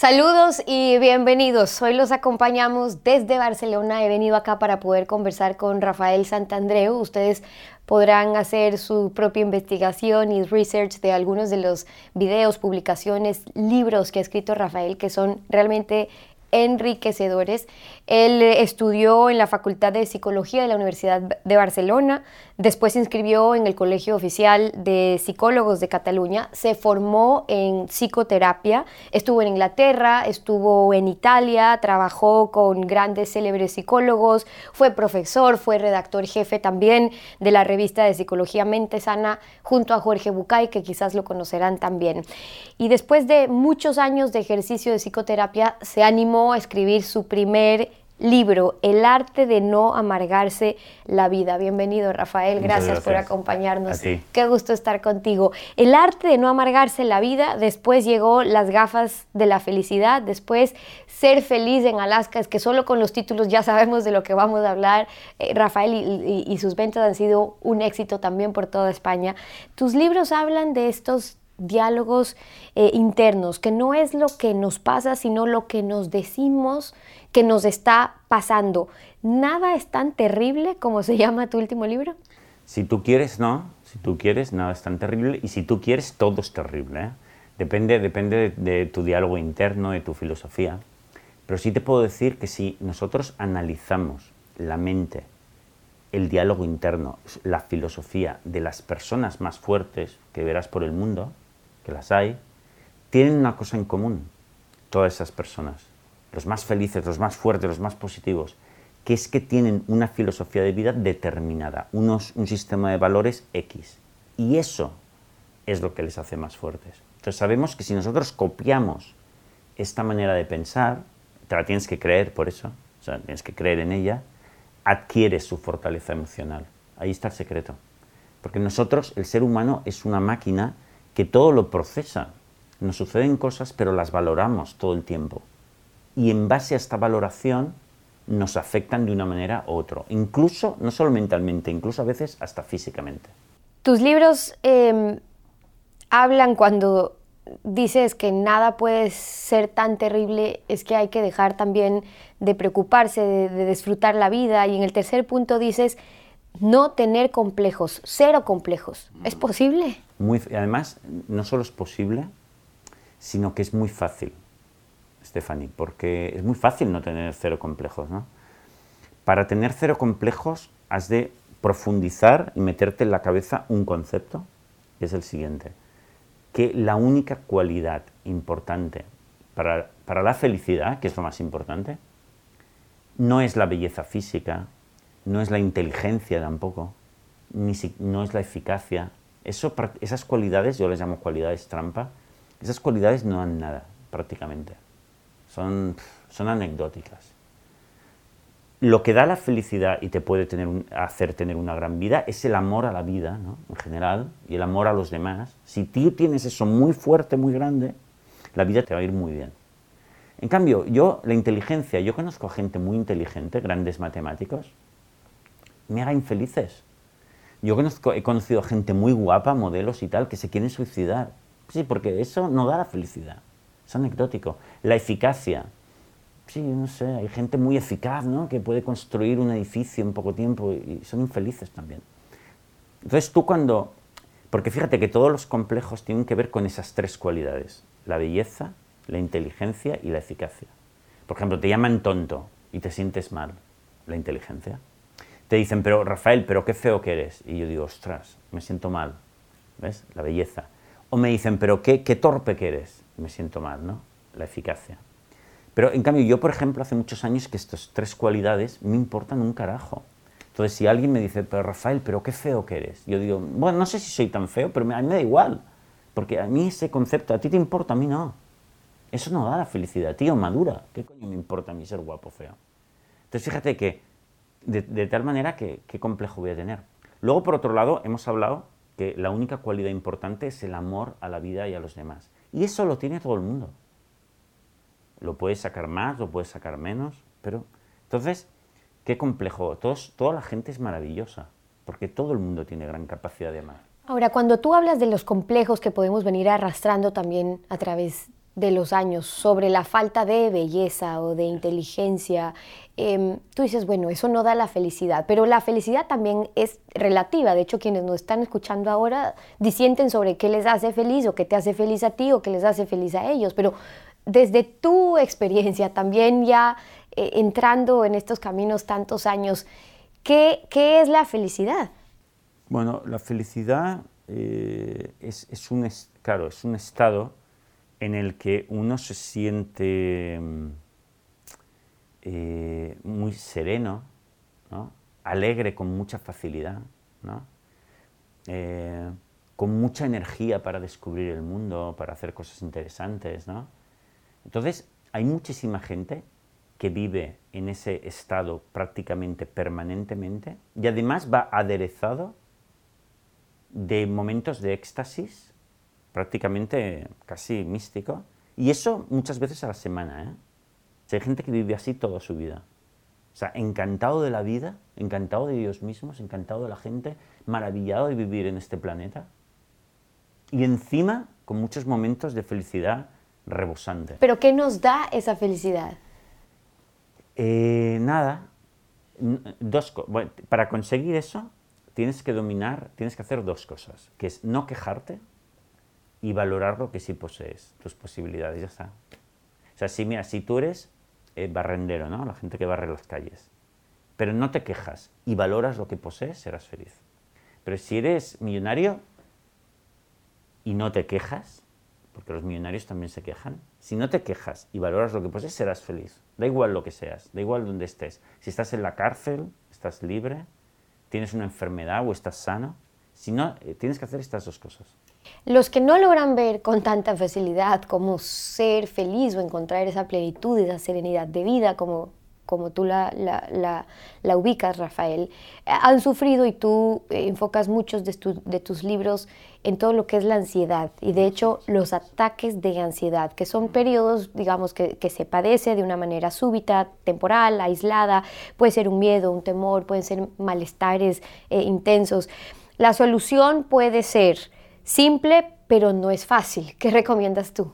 Saludos y bienvenidos. Hoy los acompañamos desde Barcelona. He venido acá para poder conversar con Rafael Santandreu. Ustedes podrán hacer su propia investigación y research de algunos de los videos, publicaciones, libros que ha escrito Rafael que son realmente enriquecedores. Él estudió en la Facultad de Psicología de la Universidad de Barcelona, después se inscribió en el Colegio Oficial de Psicólogos de Cataluña, se formó en psicoterapia, estuvo en Inglaterra, estuvo en Italia, trabajó con grandes célebres psicólogos, fue profesor, fue redactor jefe también de la revista de Psicología Mente Sana junto a Jorge Bucay, que quizás lo conocerán también. Y después de muchos años de ejercicio de psicoterapia, se animó a escribir su primer libro, El arte de no amargarse la vida. Bienvenido, Rafael. Gracias, por acompañarnos. Qué gusto estar contigo. El arte de no amargarse la vida, después llegó Las gafas de la felicidad, después Ser feliz en Alaska, es que solo con los títulos ya sabemos de lo que vamos a hablar. Eh, Rafael y sus ventas han sido un éxito también por toda España. Tus libros hablan de estos diálogos eh, internos, que no es lo que nos pasa, sino lo que nos decimos que nos está pasando. ¿Nada es tan terrible como se llama tu último libro? Si tú quieres, no. Si tú quieres, nada es tan terrible. Y si tú quieres, todo es terrible. ¿eh? Depende, depende de, tu diálogo interno, de tu filosofía. Pero sí te puedo decir que si nosotros analizamos la mente, el diálogo interno, la filosofía de las personas más fuertes que verás por el mundo, las hay, tienen una cosa en común, todas esas personas, los más felices, los más fuertes, los más positivos, que es que tienen una filosofía de vida determinada, unos, un sistema de valores X. Y eso es lo que les hace más fuertes. Entonces sabemos que si nosotros copiamos esta manera de pensar, te la tienes que creer por eso, o sea, tienes que creer en ella, adquieres su fortaleza emocional. Ahí está el secreto. Porque nosotros, el ser humano, es una máquina que todo lo procesa. Nos suceden cosas, pero las valoramos todo el tiempo. Y en base a esta valoración nos afectan de una manera u otra. Incluso, no solo mentalmente, incluso a veces hasta físicamente. Tus libros em, hablan cuando dices que nada puede ser tan terrible, es que hay que dejar también de preocuparse, de, de disfrutar la vida. Y en el tercer punto dices no tener complejos, cero complejos. ¿Es posible? Muy, además, no solo es posible, sino que es muy fácil, Stephanie, porque es muy fácil no tener cero complejos. ¿no? Para tener cero complejos has de profundizar y meterte en la cabeza un concepto, que es el siguiente, que la única cualidad importante para, para la felicidad, que es lo más importante, no es la belleza física, no es la inteligencia tampoco, ni no es la eficacia. Esas cualidades, yo les llamo cualidades trampa, esas cualidades no dan nada prácticamente. Son, son anecdóticas. Lo que da la felicidad y te puede tener hacer tener una gran vida es el amor a la vida, ¿no? en general, y el amor a los demás. Si tú tienes eso muy fuerte, muy grande, la vida te va a ir muy bien. En cambio, yo, la inteligencia, yo conozco a gente muy inteligente, grandes matemáticos, me haga infelices. Yo he conocido gente muy guapa, modelos y tal, que se quieren suicidar. Sí, porque eso no da la felicidad. Es anecdótico. La eficacia. Sí, no sé, hay gente muy eficaz, ¿no? Que puede construir un edificio en poco tiempo y son infelices también. Entonces tú cuando... Porque fíjate que todos los complejos tienen que ver con esas tres cualidades. La belleza, la inteligencia y la eficacia. Por ejemplo, te llaman tonto y te sientes mal. La inteligencia te dicen, pero Rafael, pero qué feo que eres. Y yo digo, ostras, me siento mal. ¿Ves? La belleza. O me dicen, pero qué, qué torpe que eres. Me siento mal, ¿no? La eficacia. Pero en cambio, yo, por ejemplo, hace muchos años que estas tres cualidades me importan un carajo. Entonces, si alguien me dice, pero Rafael, pero qué feo que eres. Yo digo, bueno, no sé si soy tan feo, pero a mí me da igual. Porque a mí ese concepto, a ti te importa, a mí no. Eso no da la felicidad, tío, madura. ¿Qué coño me importa a mí ser guapo feo? Entonces, fíjate que de, tal manera que qué complejo voy a tener. Luego, por otro lado, hemos hablado que la única cualidad importante es el amor a la vida y a los demás. Y eso lo tiene todo el mundo. Lo puedes sacar más, lo puedes sacar menos, pero entonces, qué complejo. Todos, toda la gente es maravillosa, porque todo el mundo tiene gran capacidad de amar. Ahora, cuando tú hablas de los complejos que podemos venir arrastrando también a través de los años sobre la falta de belleza o de inteligencia, em, tú dices, bueno, eso no da la felicidad, pero la felicidad también es relativa. De hecho, quienes nos están escuchando ahora disienten sobre qué les hace feliz o qué te hace feliz a ti o qué les hace feliz a ellos, pero desde tu experiencia, también ya eh, entrando en estos caminos tantos años, ¿qué, qué es la felicidad? Bueno, la felicidad eh, es, es, un, claro, es un estado en el que uno se siente mm, eh, muy sereno, alegre con mucha facilidad, eh, con mucha energía para descubrir el mundo, para hacer cosas interesantes. Entonces, hay muchísima gente que vive en ese estado prácticamente permanentemente y además va aderezado de momentos de éxtasis prácticamente casi místico. Y eso muchas veces a la semana. ¿eh? hay gente que vive así toda su vida. O sea, encantado de la vida, encantado de ellos mismos, encantado de la gente, maravillado de vivir en este planeta. Y encima con muchos momentos de felicidad rebosante. ¿Pero qué nos da esa felicidad? Eh, nada. Dos, para conseguir eso tienes que dominar, tienes que hacer dos cosas, que es no quejarte, y valorar lo que sí posees, tus posibilidades, ya está. O sea, si, mira, si tú eres eh, barrendero, ¿no? La gente que barre las calles, pero no te quejas y valoras lo que posees, serás feliz. Pero si eres millonario y no te quejas, porque los millonarios también se quejan, si no te quejas y valoras lo que posees, serás feliz. Da igual lo que seas, da igual donde estés. Si estás en la cárcel, estás libre, tienes una enfermedad o estás sano, si no, eh, tienes que hacer estas dos cosas. Los que no logran ver con tanta facilidad cómo ser feliz o encontrar esa plenitud, esa serenidad de vida, como, como tú la, la, ubicas, Rafael, han sufrido y tú enfocas muchos de, de, tus libros en todo lo que es la ansiedad y de hecho los ataques de ansiedad, que son periodos, digamos, que, que se padece de una manera súbita, temporal, aislada, puede ser un miedo, un temor, pueden ser malestares eh, intensos. La solución puede ser simple, pero no es fácil. ¿Qué recomiendas tú?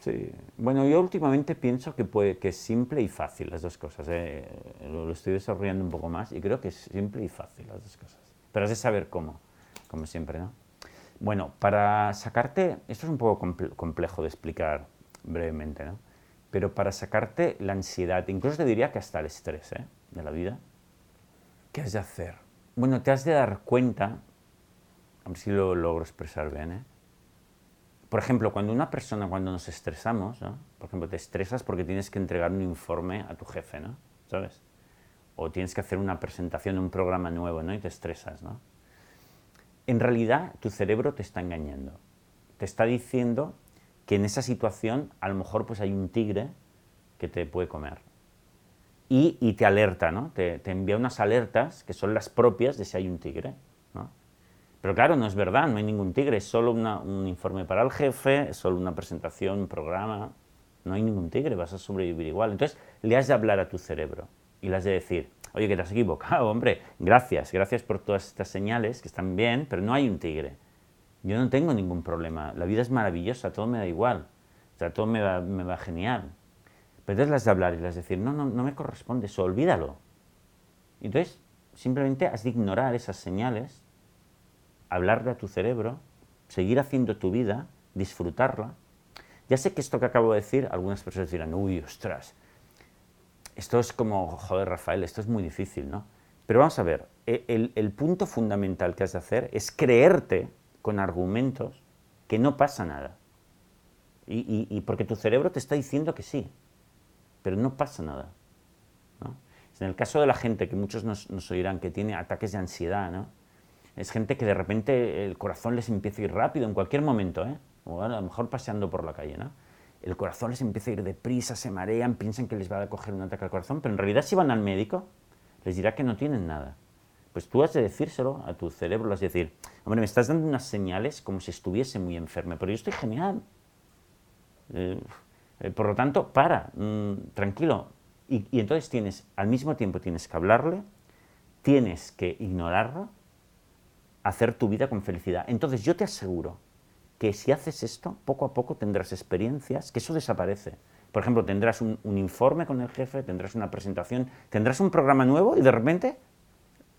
Sí, bueno, yo últimamente pienso que, puede, que es simple y fácil las dos cosas. ¿eh? Lo, estoy desarrollando un poco más y creo que es simple y fácil las dos cosas. Pero has de saber cómo, como siempre, ¿no? Bueno, para sacarte, esto es un poco complejo de explicar brevemente, ¿no? Pero para sacarte la ansiedad, incluso te diría que hasta el estrés ¿eh? de la vida, ¿qué has de hacer? Bueno, te has de dar cuenta a ver si lo logro expresar bien. ¿eh? Por ejemplo, cuando una persona, cuando nos estresamos, ¿no? por ejemplo, te estresas porque tienes que entregar un informe a tu jefe, ¿no? ¿Sabes? O tienes que hacer una presentación de un programa nuevo, ¿no? Y te estresas, ¿no? En realidad, tu cerebro te está engañando. Te está diciendo que en esa situación a lo mejor pues hay un tigre que te puede comer. Y, te alerta, ¿no? Te envía unas alertas que son las propias de si hay un tigre. Pero claro, no es verdad, no hay ningún tigre, es solo un informe para el jefe, es solo una presentación, un programa. No hay ningún tigre, vas a sobrevivir igual. Entonces, le has de hablar a tu cerebro y le has de decir, oye, que te has equivocado, hombre, gracias, gracias por todas estas señales que están bien, pero no hay un tigre. Yo no tengo ningún problema, la vida es maravillosa, todo me da igual, o sea, todo me va, me va genial. Pero entonces le de hablar y le de decir, no, no, no me corresponde eso, olvídalo. Entonces, simplemente has de ignorar esas señales hablarle a tu cerebro, seguir haciendo tu vida, disfrutarla. Ya sé que esto que acabo de decir, algunas personas dirán, uy, ostras, esto es como, joder, Rafael, esto es muy difícil, ¿no? Pero vamos a ver, e, el, punto fundamental que has de hacer es creerte con argumentos que no pasa nada. Y, porque tu cerebro te está diciendo que sí, pero no pasa nada. En el caso de la gente, que muchos nos, nos oirán, que tiene ataques de ansiedad, ¿no? Es gente que de repente el corazón les empieza a ir rápido en cualquier momento, ¿eh? o a lo mejor paseando por la calle, ¿no? El corazón les empieza a ir deprisa, se marean, piensan que les va a coger un ataque al corazón, pero en realidad si van al médico, les dirá que no tienen nada. Pues tú has de decírselo a tu cerebro, has de decir, hombre, me estás dando unas señales como si estuviese muy enfermo, pero yo estoy genial. Eh, eh, por lo tanto, para, mm, tranquilo. Y, y entonces tienes, al mismo tiempo tienes que hablarle, tienes que ignorarlo, hacer tu vida con felicidad. Entonces yo te aseguro que si haces esto, poco a poco tendrás experiencias, que eso desaparece. Por ejemplo, tendrás un, informe con el jefe, tendrás una presentación, tendrás un programa nuevo y de repente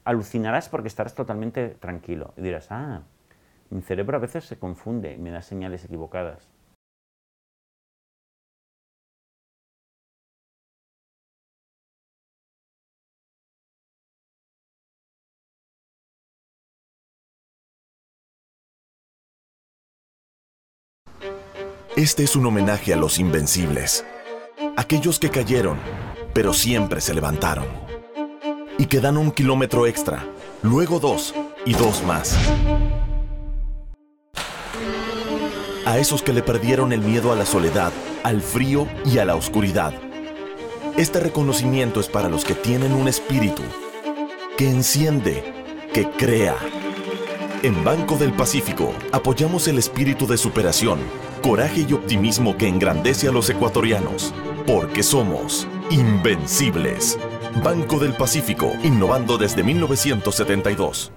alucinarás porque estarás totalmente tranquilo. Y dirás, ah, mi cerebro a veces se confunde y me da señales equivocadas. Este es un homenaje a los invencibles, aquellos que cayeron, pero siempre se levantaron, y que dan un kilómetro extra, luego dos y dos más. A esos que le perdieron el miedo a la soledad, al frío y a la oscuridad. Este reconocimiento es para los que tienen un espíritu que enciende, que crea. En Banco del Pacífico apoyamos el espíritu de superación, coraje y optimismo que engrandece a los ecuatorianos, porque somos invencibles. Banco del Pacífico, innovando desde 1972.